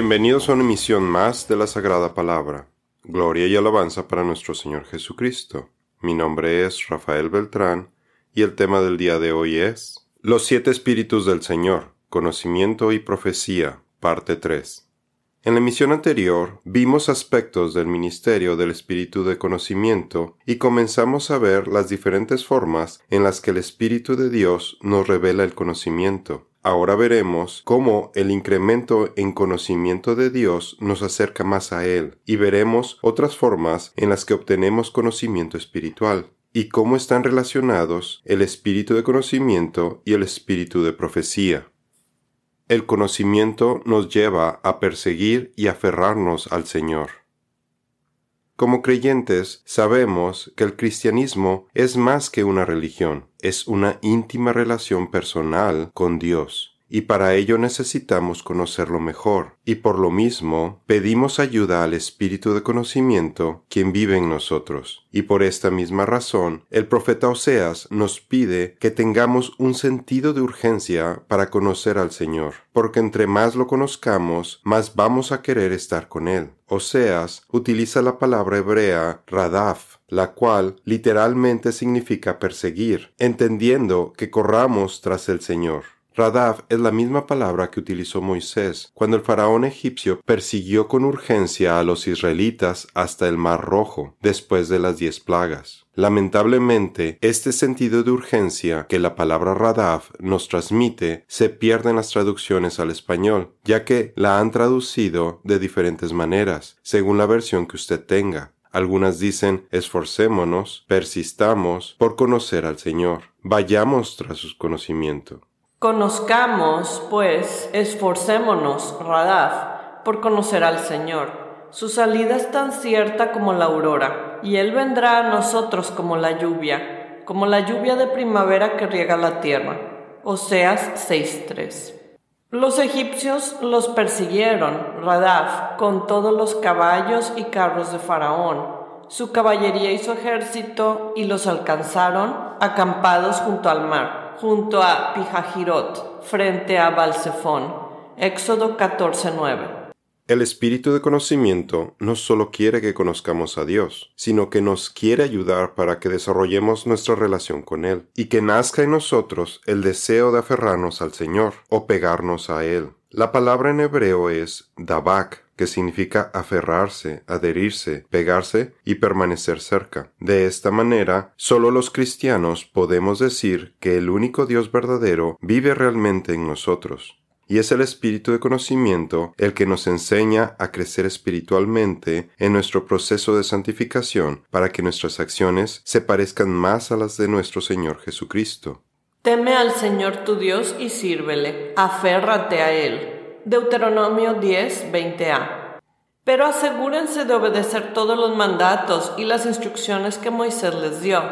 Bienvenidos a una emisión más de la Sagrada Palabra. Gloria y alabanza para nuestro Señor Jesucristo. Mi nombre es Rafael Beltrán y el tema del día de hoy es Los siete espíritus del Señor, conocimiento y profecía, parte 3. En la emisión anterior vimos aspectos del ministerio del espíritu de conocimiento y comenzamos a ver las diferentes formas en las que el Espíritu de Dios nos revela el conocimiento. Ahora veremos cómo el incremento en conocimiento de Dios nos acerca más a Él y veremos otras formas en las que obtenemos conocimiento espiritual y cómo están relacionados el espíritu de conocimiento y el espíritu de profecía. El conocimiento nos lleva a perseguir y aferrarnos al Señor. Como creyentes sabemos que el cristianismo es más que una religión, es una íntima relación personal con Dios y para ello necesitamos conocerlo mejor, y por lo mismo pedimos ayuda al Espíritu de conocimiento, quien vive en nosotros. Y por esta misma razón, el profeta Oseas nos pide que tengamos un sentido de urgencia para conocer al Señor, porque entre más lo conozcamos, más vamos a querer estar con Él. Oseas utiliza la palabra hebrea radaf, la cual literalmente significa perseguir, entendiendo que corramos tras el Señor. Radav es la misma palabra que utilizó Moisés cuando el faraón egipcio persiguió con urgencia a los israelitas hasta el Mar Rojo, después de las diez plagas. Lamentablemente, este sentido de urgencia que la palabra Radav nos transmite se pierde en las traducciones al español, ya que la han traducido de diferentes maneras, según la versión que usted tenga. Algunas dicen esforcémonos, persistamos por conocer al Señor, vayamos tras su conocimiento. Conozcamos, pues, esforcémonos, Radaf, por conocer al Señor. Su salida es tan cierta como la aurora, y Él vendrá a nosotros como la lluvia, como la lluvia de primavera que riega la tierra. Oseas 6.3. Los egipcios los persiguieron, Radaf, con todos los caballos y carros de Faraón, su caballería y su ejército, y los alcanzaron acampados junto al mar junto a Pijajirot, frente a Balsefón. Éxodo 14:9. El espíritu de conocimiento no solo quiere que conozcamos a Dios, sino que nos quiere ayudar para que desarrollemos nuestra relación con Él y que nazca en nosotros el deseo de aferrarnos al Señor o pegarnos a Él. La palabra en hebreo es dabak, que significa aferrarse, adherirse, pegarse y permanecer cerca. De esta manera, solo los cristianos podemos decir que el único Dios verdadero vive realmente en nosotros. Y es el espíritu de conocimiento el que nos enseña a crecer espiritualmente en nuestro proceso de santificación para que nuestras acciones se parezcan más a las de nuestro Señor Jesucristo. Teme al Señor tu Dios y sírvele, aférrate a Él Deuteronomio 10, 20a. Pero asegúrense de obedecer todos los mandatos y las instrucciones que Moisés les dio.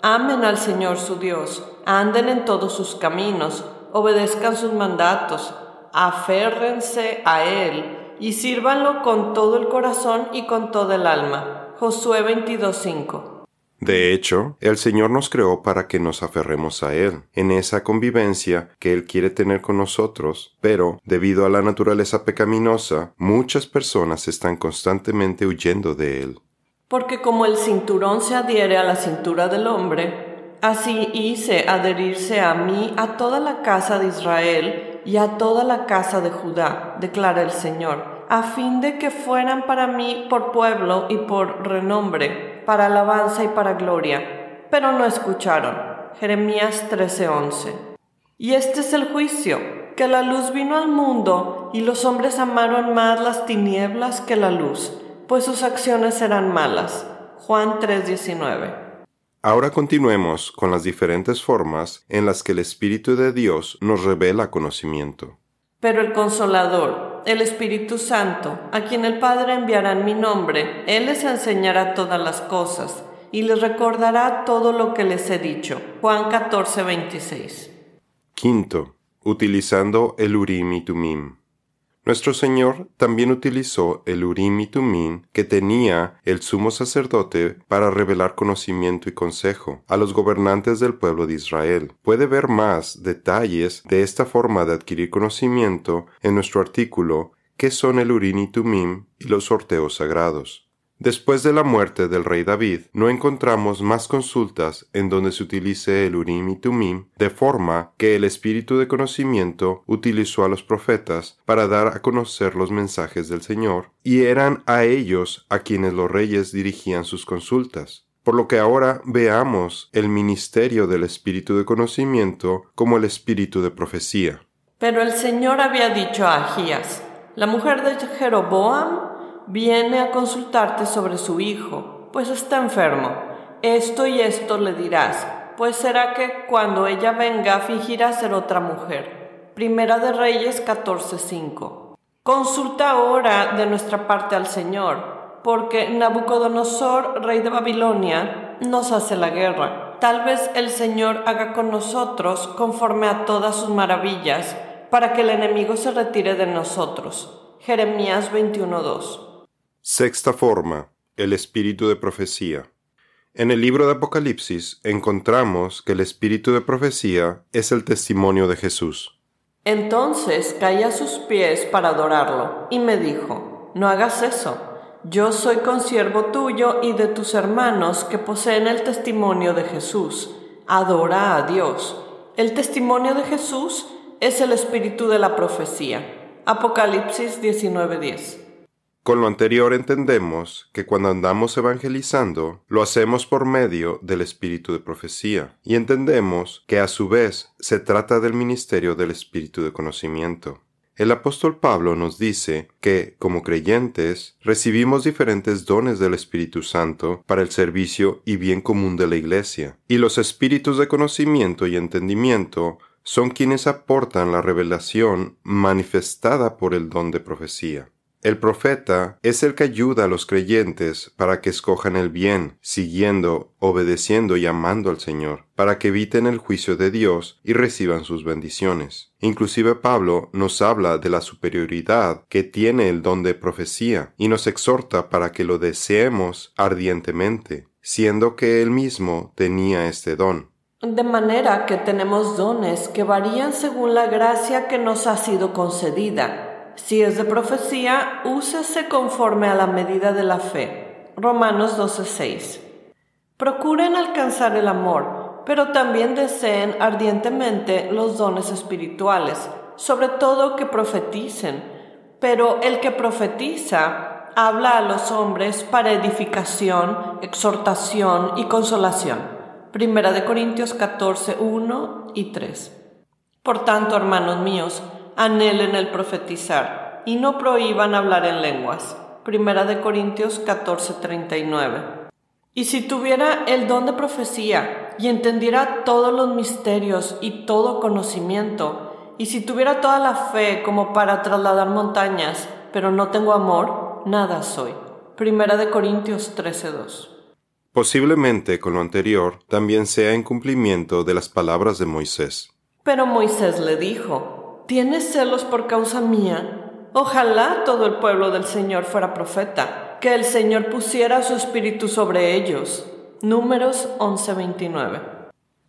Amen al Señor su Dios, anden en todos sus caminos, obedezcan sus mandatos, aférrense a Él y sírvanlo con todo el corazón y con todo el alma. Josué 22.5 de hecho, el Señor nos creó para que nos aferremos a Él, en esa convivencia que Él quiere tener con nosotros, pero, debido a la naturaleza pecaminosa, muchas personas están constantemente huyendo de Él. Porque como el cinturón se adhiere a la cintura del hombre, así hice adherirse a mí a toda la casa de Israel y a toda la casa de Judá, declara el Señor, a fin de que fueran para mí por pueblo y por renombre para alabanza y para gloria, pero no escucharon. Jeremías 13:11. Y este es el juicio, que la luz vino al mundo y los hombres amaron más las tinieblas que la luz, pues sus acciones eran malas. Juan 3:19. Ahora continuemos con las diferentes formas en las que el Espíritu de Dios nos revela conocimiento. Pero el consolador, el Espíritu Santo, a quien el Padre enviará en mi nombre, Él les enseñará todas las cosas y les recordará todo lo que les he dicho. Juan 14, 26. Quinto, utilizando el Urim y Tumim. Nuestro Señor también utilizó el Urim y Tumim que tenía el sumo sacerdote para revelar conocimiento y consejo a los gobernantes del pueblo de Israel. Puede ver más detalles de esta forma de adquirir conocimiento en nuestro artículo qué son el Urim y Tumim y los sorteos sagrados. Después de la muerte del rey David, no encontramos más consultas en donde se utilice el Urim y Tumim, de forma que el espíritu de conocimiento utilizó a los profetas para dar a conocer los mensajes del Señor, y eran a ellos a quienes los reyes dirigían sus consultas. Por lo que ahora veamos el ministerio del espíritu de conocimiento como el espíritu de profecía. Pero el Señor había dicho a Agías, la mujer de Jeroboam viene a consultarte sobre su hijo, pues está enfermo. Esto y esto le dirás, pues será que cuando ella venga fingirá ser otra mujer. Primera de Reyes 14:5. Consulta ahora de nuestra parte al Señor, porque Nabucodonosor, rey de Babilonia, nos hace la guerra. Tal vez el Señor haga con nosotros conforme a todas sus maravillas, para que el enemigo se retire de nosotros. Jeremías 21:2 Sexta forma, el espíritu de profecía. En el libro de Apocalipsis encontramos que el espíritu de profecía es el testimonio de Jesús. Entonces caí a sus pies para adorarlo, y me dijo, no hagas eso, yo soy consiervo tuyo y de tus hermanos que poseen el testimonio de Jesús, adora a Dios. El testimonio de Jesús es el espíritu de la profecía. Apocalipsis 19:10 con lo anterior entendemos que cuando andamos evangelizando, lo hacemos por medio del espíritu de profecía, y entendemos que a su vez se trata del ministerio del espíritu de conocimiento. El apóstol Pablo nos dice que, como creyentes, recibimos diferentes dones del Espíritu Santo para el servicio y bien común de la Iglesia, y los espíritus de conocimiento y entendimiento son quienes aportan la revelación manifestada por el don de profecía. El profeta es el que ayuda a los creyentes para que escojan el bien, siguiendo, obedeciendo y amando al Señor, para que eviten el juicio de Dios y reciban sus bendiciones. Inclusive Pablo nos habla de la superioridad que tiene el don de profecía y nos exhorta para que lo deseemos ardientemente, siendo que él mismo tenía este don. De manera que tenemos dones que varían según la gracia que nos ha sido concedida si es de profecía, úsese conforme a la medida de la fe. Romanos 12:6. Procuren alcanzar el amor, pero también deseen ardientemente los dones espirituales, sobre todo que profeticen. Pero el que profetiza habla a los hombres para edificación, exhortación y consolación. Primera de Corintios 14, 1 y 3. Por tanto, hermanos míos, anhelen el profetizar y no prohíban hablar en lenguas. Primera de Corintios 14:39. Y si tuviera el don de profecía y entendiera todos los misterios y todo conocimiento, y si tuviera toda la fe como para trasladar montañas, pero no tengo amor, nada soy. Primera de Corintios 13:2. Posiblemente con lo anterior también sea en cumplimiento de las palabras de Moisés. Pero Moisés le dijo, ¿Tienes celos por causa mía? Ojalá todo el pueblo del Señor fuera profeta, que el Señor pusiera su espíritu sobre ellos. Números 11:29.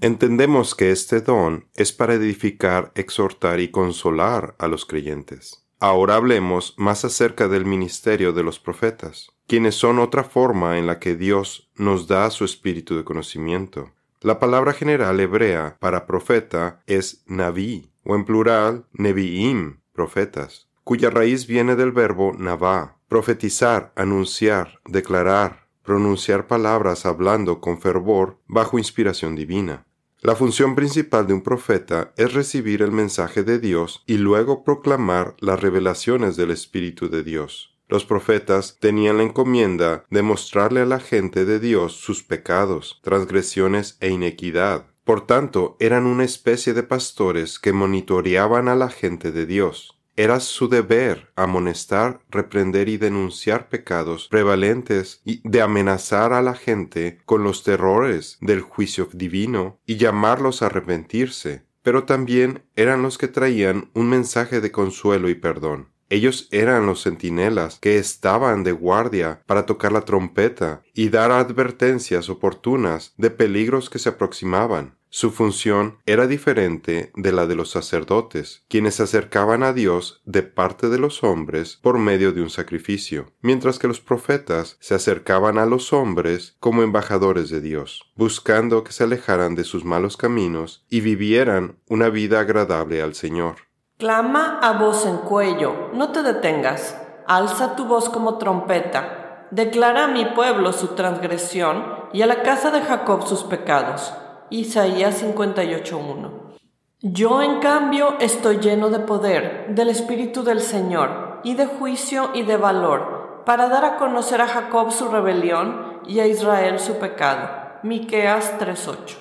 Entendemos que este don es para edificar, exhortar y consolar a los creyentes. Ahora hablemos más acerca del ministerio de los profetas, quienes son otra forma en la que Dios nos da su espíritu de conocimiento. La palabra general hebrea para profeta es naví, o en plural, neviim, profetas, cuya raíz viene del verbo navá, profetizar, anunciar, declarar, pronunciar palabras hablando con fervor bajo inspiración divina. La función principal de un profeta es recibir el mensaje de Dios y luego proclamar las revelaciones del Espíritu de Dios. Los profetas tenían la encomienda de mostrarle a la gente de Dios sus pecados, transgresiones e inequidad, por tanto, eran una especie de pastores que monitoreaban a la gente de Dios. Era su deber amonestar, reprender y denunciar pecados prevalentes y de amenazar a la gente con los terrores del juicio divino y llamarlos a arrepentirse, pero también eran los que traían un mensaje de consuelo y perdón. Ellos eran los centinelas que estaban de guardia para tocar la trompeta y dar advertencias oportunas de peligros que se aproximaban. Su función era diferente de la de los sacerdotes, quienes se acercaban a Dios de parte de los hombres por medio de un sacrificio, mientras que los profetas se acercaban a los hombres como embajadores de Dios, buscando que se alejaran de sus malos caminos y vivieran una vida agradable al Señor. Clama a voz en cuello, no te detengas, alza tu voz como trompeta, declara a mi pueblo su transgresión y a la casa de Jacob sus pecados Isaías 58.1. Yo en cambio estoy lleno de poder, del Espíritu del Señor, y de juicio y de valor, para dar a conocer a Jacob su rebelión y a Israel su pecado. Miqueas 3.8.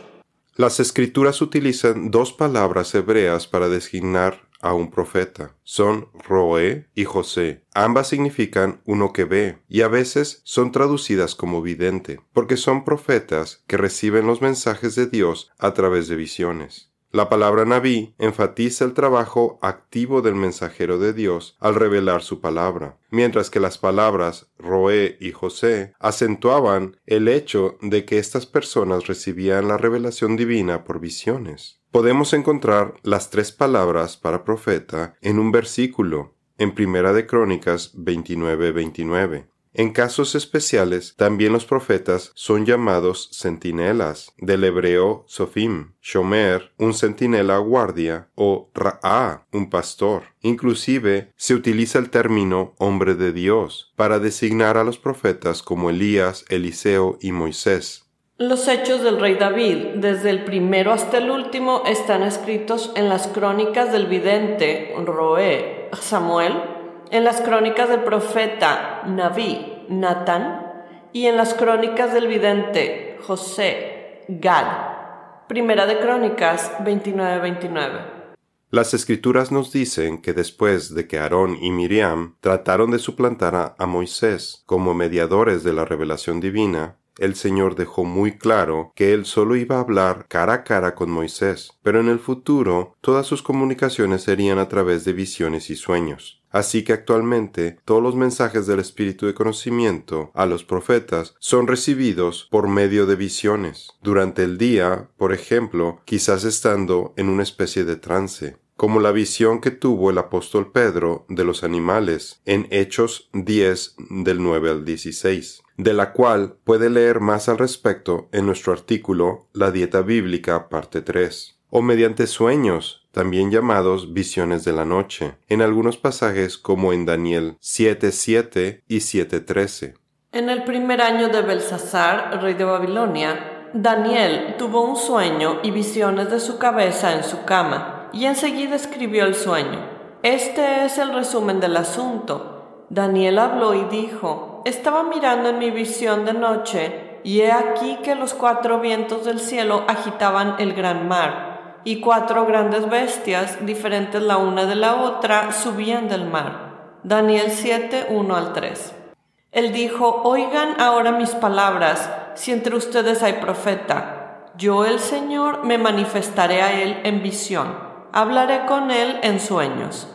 Las escrituras utilizan dos palabras hebreas para designar a un profeta. Son Roé y José. Ambas significan uno que ve y a veces son traducidas como vidente, porque son profetas que reciben los mensajes de Dios a través de visiones. La palabra Naví enfatiza el trabajo activo del mensajero de Dios al revelar su palabra, mientras que las palabras Roé y José acentuaban el hecho de que estas personas recibían la revelación divina por visiones. Podemos encontrar las tres palabras para profeta en un versículo en Primera de Crónicas 29-29. En casos especiales, también los profetas son llamados centinelas, del hebreo sofim, shomer, un centinela guardia, o ra'a, un pastor. Inclusive se utiliza el término hombre de Dios para designar a los profetas como Elías, Eliseo y Moisés. Los hechos del rey David, desde el primero hasta el último, están escritos en las crónicas del vidente Roé, Samuel, en las crónicas del profeta Naví, Natán, y en las crónicas del vidente José, Gad. Primera de Crónicas 29-29. Las escrituras nos dicen que después de que Aarón y Miriam trataron de suplantar a Moisés como mediadores de la revelación divina, el Señor dejó muy claro que Él solo iba a hablar cara a cara con Moisés, pero en el futuro todas sus comunicaciones serían a través de visiones y sueños. Así que actualmente todos los mensajes del Espíritu de conocimiento a los profetas son recibidos por medio de visiones. Durante el día, por ejemplo, quizás estando en una especie de trance como la visión que tuvo el apóstol Pedro de los animales en Hechos 10 del 9 al 16 de la cual puede leer más al respecto en nuestro artículo La dieta bíblica parte 3, o mediante sueños, también llamados visiones de la noche, en algunos pasajes como en Daniel 7.7 y 7.13. En el primer año de Belsasar, rey de Babilonia, Daniel tuvo un sueño y visiones de su cabeza en su cama, y enseguida escribió el sueño. Este es el resumen del asunto. Daniel habló y dijo, estaba mirando en mi visión de noche, y he aquí que los cuatro vientos del cielo agitaban el gran mar, y cuatro grandes bestias, diferentes la una de la otra, subían del mar. Daniel 7, 1 al 3. Él dijo, Oigan ahora mis palabras, si entre ustedes hay profeta. Yo el Señor me manifestaré a él en visión, hablaré con él en sueños.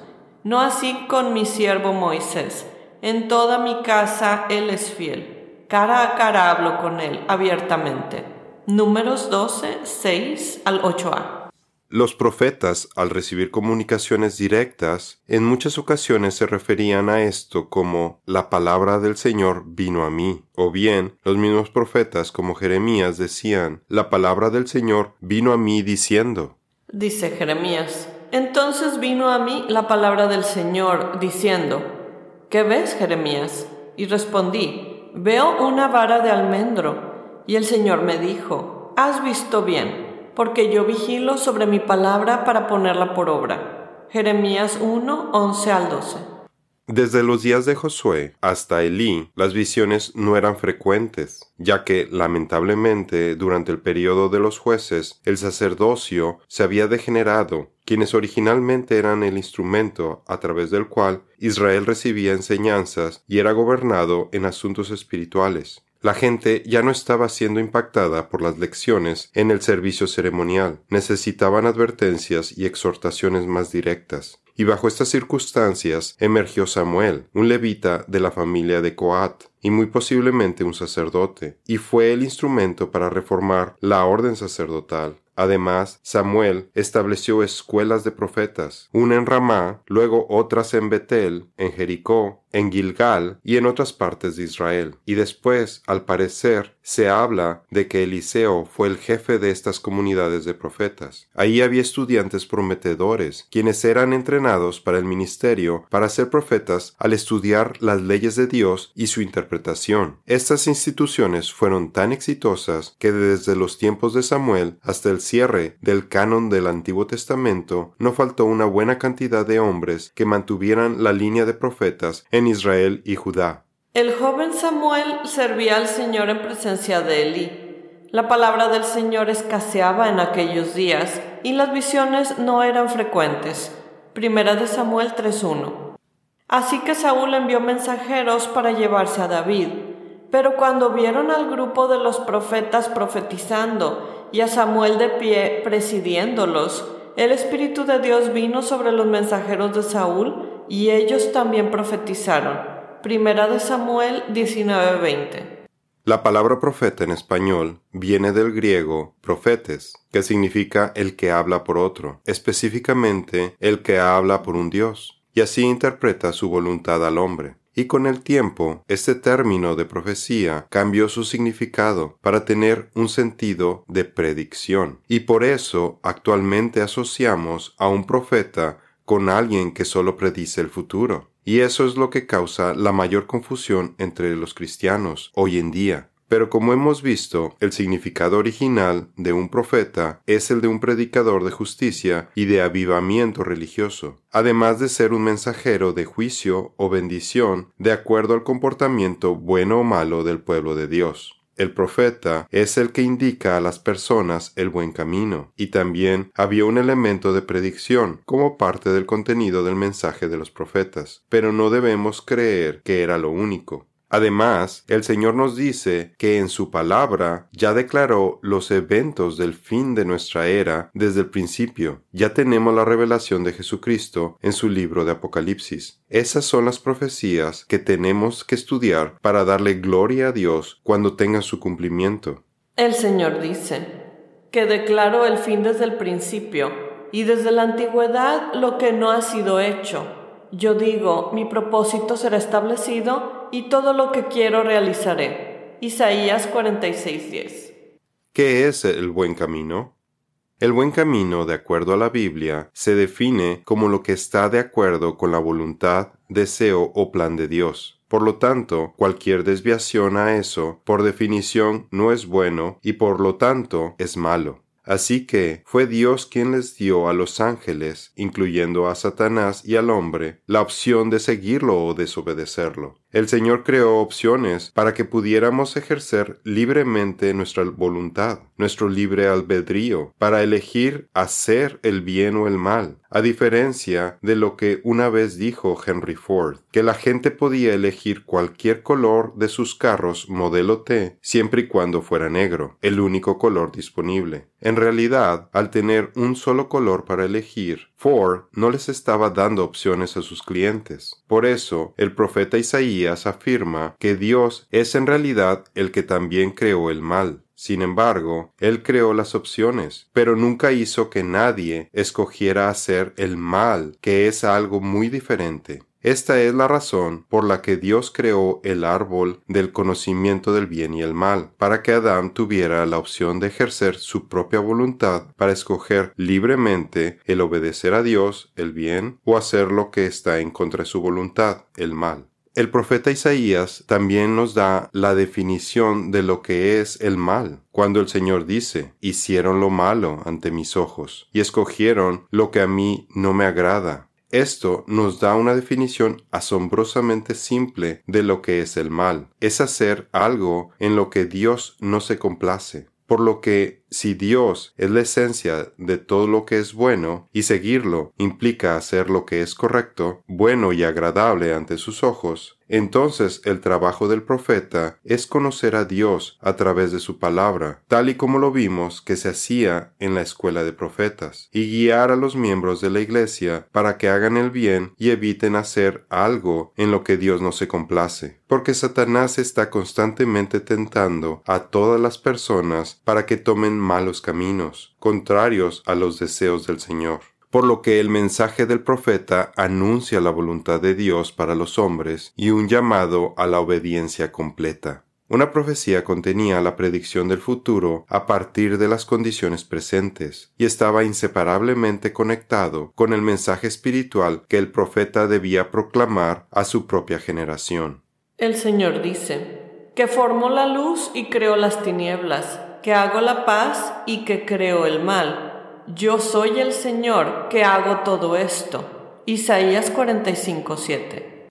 No así con mi siervo Moisés en toda mi casa Él es fiel. Cara a cara hablo con Él abiertamente. Números 12, 6 al 8a. Los profetas, al recibir comunicaciones directas, en muchas ocasiones se referían a esto como la palabra del Señor vino a mí, o bien los mismos profetas como Jeremías decían, la palabra del Señor vino a mí diciendo. Dice Jeremías, entonces vino a mí la palabra del Señor diciendo, ¿Qué ves, Jeremías? Y respondí, Veo una vara de almendro. Y el Señor me dijo, Has visto bien, porque yo vigilo sobre mi palabra para ponerla por obra. Jeremías 1, 11 al 12. Desde los días de Josué hasta Elí, las visiones no eran frecuentes, ya que, lamentablemente, durante el periodo de los jueces, el sacerdocio se había degenerado, quienes originalmente eran el instrumento a través del cual Israel recibía enseñanzas y era gobernado en asuntos espirituales. La gente ya no estaba siendo impactada por las lecciones en el servicio ceremonial, necesitaban advertencias y exhortaciones más directas. Y bajo estas circunstancias emergió Samuel, un levita de la familia de Coat, y muy posiblemente un sacerdote, y fue el instrumento para reformar la orden sacerdotal. Además, Samuel estableció escuelas de profetas, una en Ramá, luego otras en Betel, en Jericó, en Gilgal y en otras partes de Israel. Y después, al parecer, se habla de que Eliseo fue el jefe de estas comunidades de profetas. Ahí había estudiantes prometedores, quienes eran entrenados para el ministerio para ser profetas al estudiar las leyes de Dios y su interpretación. Estas instituciones fueron tan exitosas que desde los tiempos de Samuel hasta el cierre del canon del Antiguo Testamento no faltó una buena cantidad de hombres que mantuvieran la línea de profetas Israel y Judá. El joven Samuel servía al Señor en presencia de Elí. La palabra del Señor escaseaba en aquellos días y las visiones no eran frecuentes. Primera de Samuel 3.1. Así que Saúl envió mensajeros para llevarse a David. Pero cuando vieron al grupo de los profetas profetizando y a Samuel de pie presidiéndolos, el Espíritu de Dios vino sobre los mensajeros de Saúl y ellos también profetizaron. Primera de Samuel 19:20. La palabra profeta en español viene del griego profetes, que significa el que habla por otro, específicamente el que habla por un Dios, y así interpreta su voluntad al hombre. Y con el tiempo, este término de profecía cambió su significado para tener un sentido de predicción. Y por eso actualmente asociamos a un profeta con alguien que solo predice el futuro. Y eso es lo que causa la mayor confusión entre los cristianos hoy en día. Pero como hemos visto, el significado original de un profeta es el de un predicador de justicia y de avivamiento religioso, además de ser un mensajero de juicio o bendición de acuerdo al comportamiento bueno o malo del pueblo de Dios. El profeta es el que indica a las personas el buen camino, y también había un elemento de predicción como parte del contenido del mensaje de los profetas, pero no debemos creer que era lo único. Además, el Señor nos dice que en su palabra ya declaró los eventos del fin de nuestra era desde el principio. Ya tenemos la revelación de Jesucristo en su libro de Apocalipsis. Esas son las profecías que tenemos que estudiar para darle gloria a Dios cuando tengan su cumplimiento. El Señor dice que declaró el fin desde el principio y desde la antigüedad lo que no ha sido hecho. Yo digo, mi propósito será establecido y todo lo que quiero realizaré. Isaías 46:10. ¿Qué es el buen camino? El buen camino, de acuerdo a la Biblia, se define como lo que está de acuerdo con la voluntad, deseo o plan de Dios. Por lo tanto, cualquier desviación a eso, por definición, no es bueno y por lo tanto es malo. Así que fue Dios quien les dio a los ángeles, incluyendo a Satanás y al hombre, la opción de seguirlo o desobedecerlo. El Señor creó opciones para que pudiéramos ejercer libremente nuestra voluntad, nuestro libre albedrío, para elegir hacer el bien o el mal, a diferencia de lo que una vez dijo Henry Ford, que la gente podía elegir cualquier color de sus carros modelo T siempre y cuando fuera negro, el único color disponible. En realidad, al tener un solo color para elegir, Ford no les estaba dando opciones a sus clientes. Por eso, el profeta Isaías afirma que Dios es en realidad el que también creó el mal. Sin embargo, Él creó las opciones, pero nunca hizo que nadie escogiera hacer el mal, que es algo muy diferente. Esta es la razón por la que Dios creó el árbol del conocimiento del bien y el mal, para que Adán tuviera la opción de ejercer su propia voluntad para escoger libremente el obedecer a Dios, el bien, o hacer lo que está en contra de su voluntad, el mal. El profeta Isaías también nos da la definición de lo que es el mal, cuando el Señor dice, hicieron lo malo ante mis ojos, y escogieron lo que a mí no me agrada, esto nos da una definición asombrosamente simple de lo que es el mal. Es hacer algo en lo que Dios no se complace. Por lo que si Dios es la esencia de todo lo que es bueno, y seguirlo implica hacer lo que es correcto, bueno y agradable ante sus ojos, entonces el trabajo del profeta es conocer a Dios a través de su palabra, tal y como lo vimos que se hacía en la escuela de profetas, y guiar a los miembros de la iglesia para que hagan el bien y eviten hacer algo en lo que Dios no se complace, porque Satanás está constantemente tentando a todas las personas para que tomen malos caminos, contrarios a los deseos del Señor. Por lo que el mensaje del profeta anuncia la voluntad de Dios para los hombres y un llamado a la obediencia completa. Una profecía contenía la predicción del futuro a partir de las condiciones presentes y estaba inseparablemente conectado con el mensaje espiritual que el profeta debía proclamar a su propia generación. El Señor dice, que formó la luz y creó las tinieblas, que hago la paz y que creo el mal. Yo soy el Señor que hago todo esto. Isaías 45:7.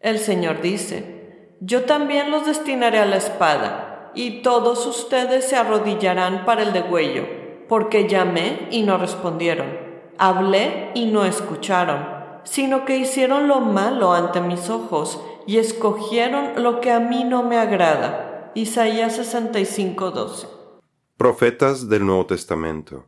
El Señor dice, yo también los destinaré a la espada, y todos ustedes se arrodillarán para el degüello, porque llamé y no respondieron, hablé y no escucharon, sino que hicieron lo malo ante mis ojos y escogieron lo que a mí no me agrada. Isaías 65:12. Profetas del Nuevo Testamento.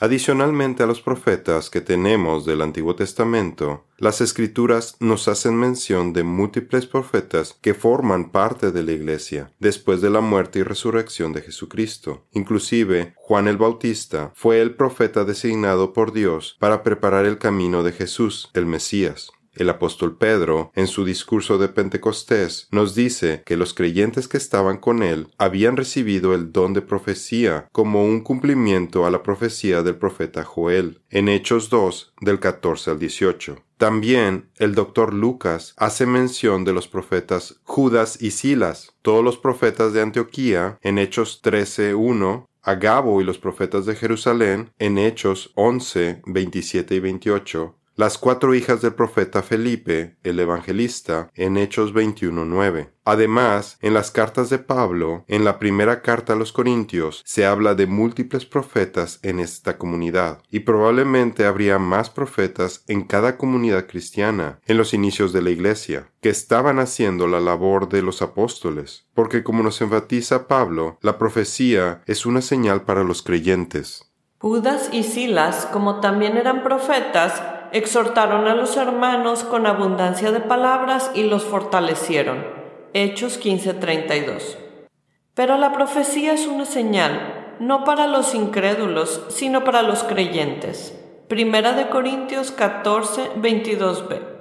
Adicionalmente a los profetas que tenemos del Antiguo Testamento, las Escrituras nos hacen mención de múltiples profetas que forman parte de la Iglesia después de la muerte y resurrección de Jesucristo. Inclusive, Juan el Bautista fue el profeta designado por Dios para preparar el camino de Jesús, el Mesías. El apóstol Pedro, en su discurso de Pentecostés, nos dice que los creyentes que estaban con él habían recibido el don de profecía como un cumplimiento a la profecía del profeta Joel, en Hechos 2, del 14 al 18. También el doctor Lucas hace mención de los profetas Judas y Silas, todos los profetas de Antioquía, en Hechos 13.1, Agabo y los profetas de Jerusalén, en Hechos 11, 27 y 28, las cuatro hijas del profeta Felipe, el evangelista, en Hechos 21.9. Además, en las cartas de Pablo, en la primera carta a los Corintios, se habla de múltiples profetas en esta comunidad, y probablemente habría más profetas en cada comunidad cristiana en los inicios de la Iglesia, que estaban haciendo la labor de los apóstoles, porque como nos enfatiza Pablo, la profecía es una señal para los creyentes. Judas y Silas, como también eran profetas, exhortaron a los hermanos con abundancia de palabras y los fortalecieron. Hechos 15:32. Pero la profecía es una señal, no para los incrédulos, sino para los creyentes. Primera de Corintios 14, 22b.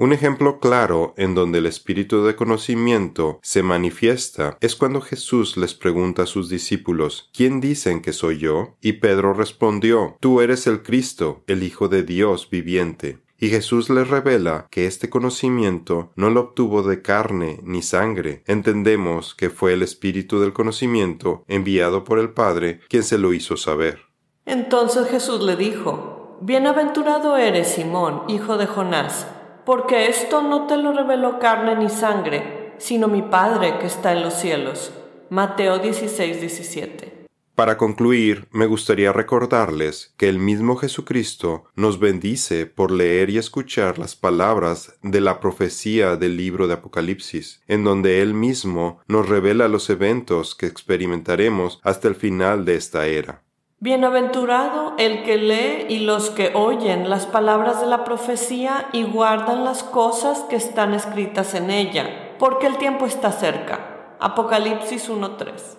Un ejemplo claro en donde el espíritu de conocimiento se manifiesta es cuando Jesús les pregunta a sus discípulos, ¿quién dicen que soy yo? Y Pedro respondió, Tú eres el Cristo, el Hijo de Dios viviente. Y Jesús les revela que este conocimiento no lo obtuvo de carne ni sangre. Entendemos que fue el Espíritu del conocimiento enviado por el Padre quien se lo hizo saber. Entonces Jesús le dijo, Bienaventurado eres Simón, hijo de Jonás porque esto no te lo reveló carne ni sangre, sino mi Padre que está en los cielos. Mateo 16, 17. Para concluir, me gustaría recordarles que el mismo Jesucristo nos bendice por leer y escuchar las palabras de la profecía del libro de Apocalipsis, en donde Él mismo nos revela los eventos que experimentaremos hasta el final de esta era. Bienaventurado el que lee y los que oyen las palabras de la profecía y guardan las cosas que están escritas en ella, porque el tiempo está cerca. Apocalipsis 1.3.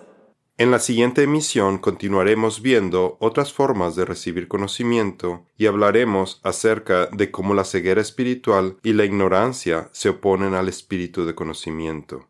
En la siguiente emisión continuaremos viendo otras formas de recibir conocimiento y hablaremos acerca de cómo la ceguera espiritual y la ignorancia se oponen al espíritu de conocimiento.